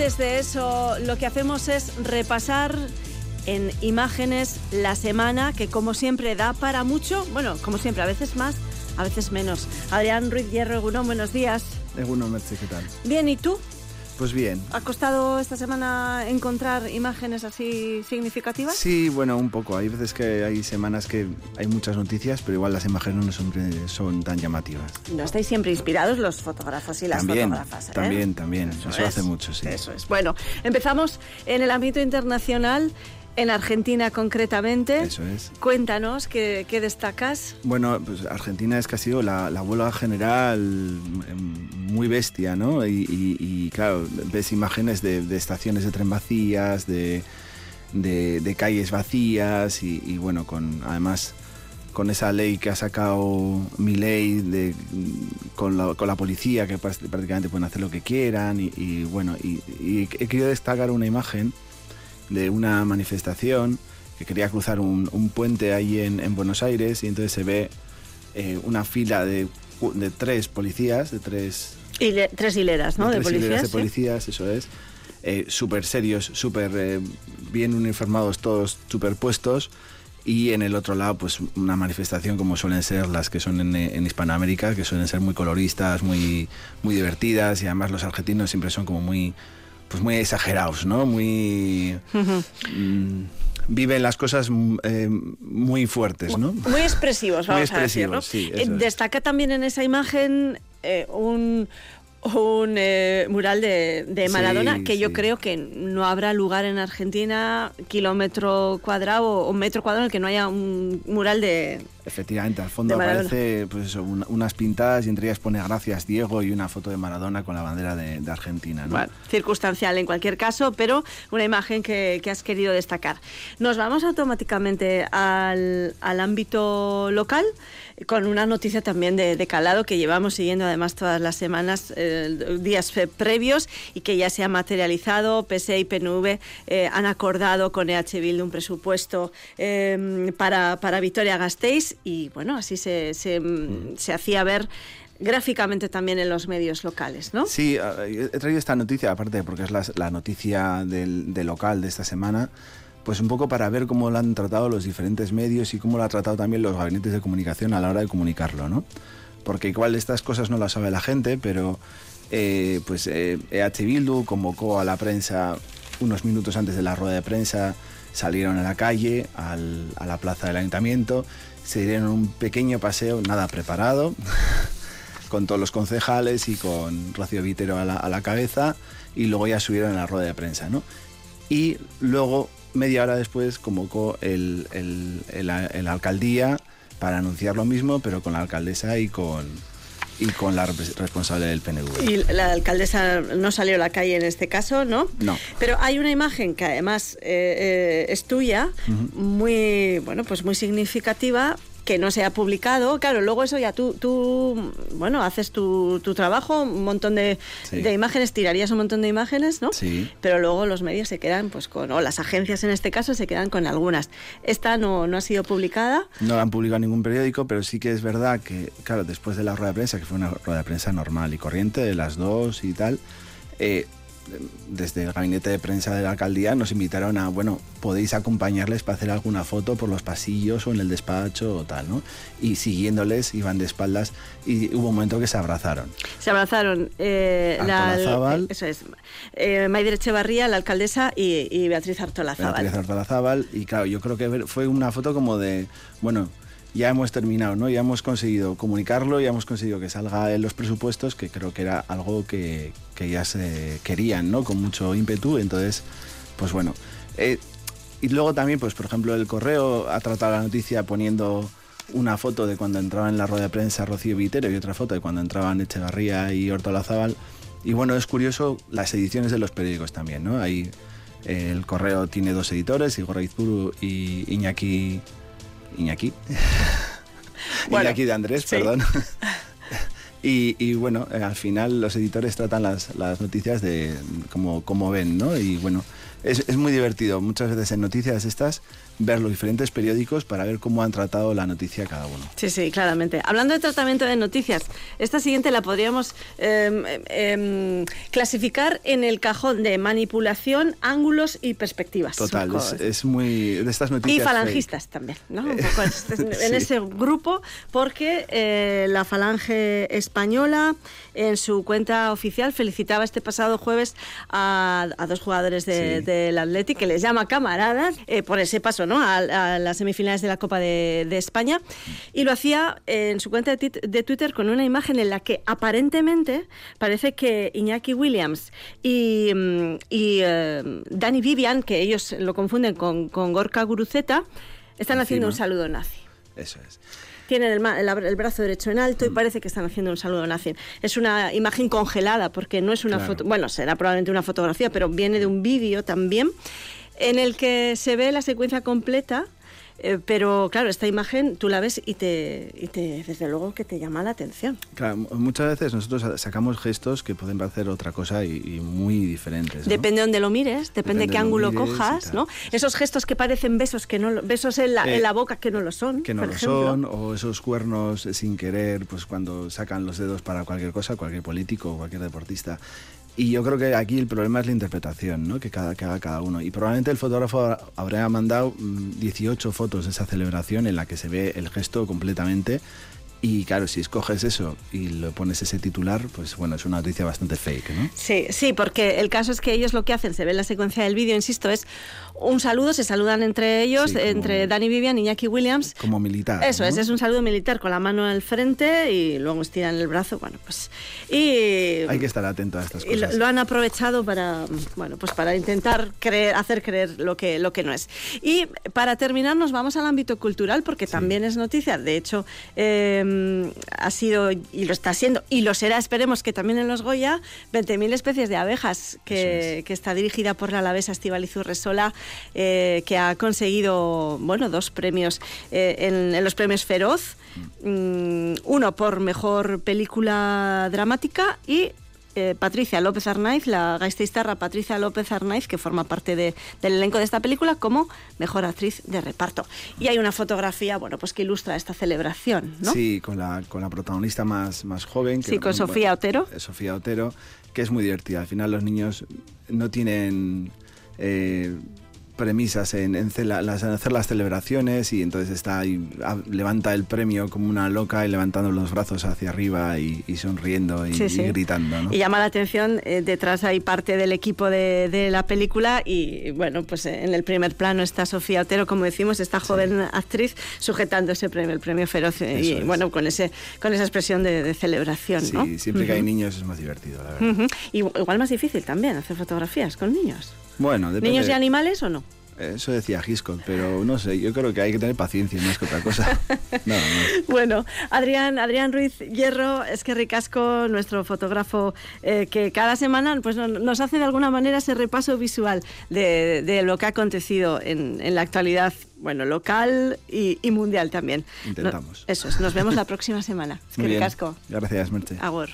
antes de eso, lo que hacemos es repasar en imágenes la semana, que como siempre da para mucho, bueno, como siempre, a veces más, a veces menos. Adrián Ruiz Hierro, Egunon, buenos días. Egunon, Merche, ¿qué tal? Bien, ¿y tú? Pues bien. ¿Ha costado esta semana encontrar imágenes así significativas? Sí, bueno, un poco. Hay veces que hay semanas que hay muchas noticias, pero igual las imágenes no son, son tan llamativas. No estáis siempre inspirados los fotógrafos y las también, fotógrafas. ¿eh? También, también. Eso, hace mucho, sí. Eso es. Bueno, empezamos en el ámbito internacional. En Argentina concretamente. Eso es. Cuéntanos, ¿qué, qué destacas? Bueno, pues Argentina es que ha sido la, la huelga general muy bestia, ¿no? Y, claro, ves imágenes de, estaciones de tren vacías, de, de, calles vacías y, bueno, con además con esa ley que ha sacado mi ley de, con, la, con la policía que prácticamente pueden hacer lo que quieran y, bueno, y, he querido destacar una imagen de una manifestación que quería cruzar un, puente ahí en, Buenos Aires y entonces se ve eh, una fila de, de, tres policías, de tres... tres hileras, ¿no? De, tres policías. Hileras de policías, eso es. Eh, súper serios, súper eh, bien uniformados todos, superpuestos. Y en el otro lado, pues una manifestación como suelen ser las que son en, en, Hispanoamérica, que suelen ser muy coloristas, muy, muy divertidas y además los argentinos siempre son como muy pues muy exagerados, ¿no? Muy... viven las cosas mm, eh, muy fuertes, ¿no? Muy expresivos, vamos a decirlo. Sí, eh, Destaca también en esa imagen eh, un, un eh, mural de, Maradona que yo creo que no habrá lugar en Argentina kilómetro cuadrado o metro cuadrado en el que no haya un mural de efectivamente al fondo aparece pues unas pintadas y entre ellas pone gracias Diego y una foto de Maradona con la bandera de, Argentina circunstancial en cualquier caso pero una imagen que, has querido destacar. Nos vamos automáticamente al, al ámbito local con una noticia también de, calado que llevamos siguiendo además todas las semanas, eh, días previos y que ya se ha materializado. PSE y PNV eh, han acordado con EH Bildu un presupuesto em, para, para Vitoria-Gasteiz y bueno, así se, se, mm. se hacía ver gráficamente también en los medios locales, ¿no? Sí, he traído esta noticia, aparte porque es la, la noticia del, del, local de esta semana, pues un poco para ver cómo lo han tratado los diferentes medios y cómo lo ha tratado también los gabinetes de comunicación a la hora de comunicarlo, ¿no? Porque igual estas cosas no las sabe la gente, pero eh, pues eh, EH Bildu convocó a la prensa unos minutos antes de la rueda de prensa, salieron a la calle, a la plaza del ayuntamiento, se dieron un pequeño paseo, nada preparado, con todos los concejales y con Rocío Vitero a la, cabeza, y luego ya subieron a la rueda de prensa, ¿no? Y luego media hora después convocó el, alcaldía para anunciar lo mismo, pero con la alcaldesa y con, y con la responsable del PNV. Y la alcaldesa no salió a la calle en este caso, ¿no? No. Pero hay una imagen que además eh, eh, es tuya, muy, bueno, pues muy significativa, que no se ha publicado. Claro, luego eso ya tú, tú bueno, haces tu, tu trabajo, un montón de, de, imágenes, tirarías un montón de imágenes, ¿no? Sí. Pero luego los medios se quedan, pues con, o las agencias en este caso, se quedan con algunas. Esta no, no ha sido publicada. No la han publicado en ningún periódico, pero sí que es verdad que, claro, después de la rueda de prensa, que fue una rueda de prensa normal y corriente, de las dos y tal, eh, desde el gabinete de prensa de la alcaldía nos invitaron a, bueno, podéis acompañarles para hacer alguna foto por los pasillos o en el despacho o tal, ¿no? Y siguiéndoles iban de espaldas y hubo un momento que se abrazaron. Se abrazaron eh, la, eso es, eh, Maider Echevarría, la alcaldesa, y, Beatriz Artolazábal. Beatriz Artolazábal, y claro, yo creo que fue una foto como de, bueno, ya hemos terminado, ¿no? Ya hemos conseguido comunicarlo, ya hemos conseguido que salga en los presupuestos, que creo que era algo que, ya se querían, ¿no? Con mucho ímpetu. Entonces, pues bueno. Eh, y luego también, pues por ejemplo, el correo ha tratado la noticia poniendo una foto de cuando entraba en la rueda de prensa Rocío Vitero y otra foto de cuando entraban Echevarría y Hortolazábal. Y bueno, es curioso las ediciones de los periódicos también, ¿no? Ahí el correo tiene dos editores, Igor Aizpuru y Iñaki Iñaki. Iñaki de Andrés, perdón. Y, bueno, eh, al final los editores tratan las, noticias de como, como ven, ¿no? Y bueno, es, es, muy divertido muchas veces en noticias estas ver los diferentes periódicos para ver cómo han tratado la noticia cada uno. Sí, sí, claramente. Hablando de tratamiento de noticias, esta siguiente la podríamos eh, eh, clasificar en el cajón de manipulación, ángulos y perspectivas. Total, es, es, muy de estas noticias. Y falangistas fake. también, ¿no? Un poco en ese grupo, porque eh, la falange española en su cuenta oficial felicitaba este pasado jueves a, a dos jugadores del de, sí. de Athletic que les llama camaradas eh, por ese paso ¿no? a, a, las semifinales de la Copa de, de, España y lo hacía en su cuenta de, de, Twitter con una imagen en la que aparentemente parece que Iñaki Williams y, mm, y uh, Dani Vivian, que ellos lo confunden con, con Gorka Guruceta, están Encima. haciendo un saludo nazi. Eso es tienen el, el, el, brazo derecho en alto y parece que están haciendo un saludo nazi. Es una imagen congelada porque no es una claro. foto, bueno, será probablemente una fotografía, pero viene de un vídeo también en el que se ve la secuencia completa eh, pero claro, esta imagen tú la ves y te, y te, desde luego que te llama la atención. Claro, muchas veces nosotros sacamos gestos que pueden parecer otra cosa y, y muy diferentes. ¿no? Depende de dónde lo mires, depende, depende de qué ángulo cojas, ¿no? Esos gestos que parecen besos que no besos en la, eh, en la boca que no lo son. Que no lo ejemplo. son, o esos cuernos sin querer, pues cuando sacan los dedos para cualquier cosa, cualquier político o cualquier deportista. Y yo creo que aquí el problema es la interpretación ¿no? que, cada, que haga cada uno. Y probablemente el fotógrafo habría mandado 18 mm, fotos de esa celebración en la que se ve el gesto completamente y claro, si escoges eso y lo pones ese titular, pues bueno, es una noticia bastante fake, ¿no? Sí, sí, porque el caso es que ellos lo que hacen, se ve en la secuencia del vídeo, insisto, es un saludo, se saludan entre ellos, sí, como, entre Danny Vivian y Iñaki Williams. Como militar. Eso ¿no? es, es un saludo militar con la mano al frente y luego estiran el brazo, bueno, pues... Y, Hay que estar atento a estas cosas. Y lo, lo, han aprovechado para, bueno, pues para intentar creer, hacer creer lo que, lo que no es. Y para terminar nos vamos al ámbito cultural porque sí. también es noticia, de hecho... Eh, ha sido y lo está siendo y lo será, esperemos que también en los Goya, 20.000 especies de abejas, que, es. que, está dirigida por la alavesa Estivaliz Urresola, eh, que ha conseguido bueno, dos premios eh, en, en, los premios Feroz, mm, uno por mejor película dramática y eh, Patricia López Arnaiz, la gasteiztarra Patricia López Arnaiz, que forma parte de, del elenco de esta película, como mejor actriz de reparto. Y hay una fotografía, bueno, pues que ilustra esta celebración, ¿no? Sí, con la, con la protagonista más, más joven. Que, sí, con Sofía Otero. Sofía Otero, que es muy divertida. Al final los niños no tienen... Eh, premisas en, en, las, en, hacer las celebraciones y entonces está ahí, levanta el premio como una loca y levantando los brazos hacia arriba y, y sonriendo y, sí, sí. y gritando. ¿no? Y llama la atención, eh, detrás hay parte del equipo de, de, la película y bueno, pues en el primer plano está Sofía Otero, como decimos, esta joven sí. actriz sujetando ese premio, el premio Feroz Eso y es. bueno, con, ese, con esa expresión de, de celebración. Sí, ¿no? siempre uh -huh. que hay niños es más divertido, la verdad. Uh -huh. Igual más difícil también hacer fotografías con niños. Bueno, depende. ¿Niños y animales o no? Eso decía Hitchcock, pero no sé, yo creo que hay que tener paciencia más que otra cosa. No, no. Bueno, Adrián, Adrián Ruiz Hierro, es que ricasco, nuestro fotógrafo, eh, que cada semana pues, nos hace de alguna manera ese repaso visual de, de lo que ha acontecido en, en la actualidad bueno, local y, y, mundial también. Intentamos. No, eso es, nos vemos la próxima semana. Es que ricasco. Gracias, Merche. Agur.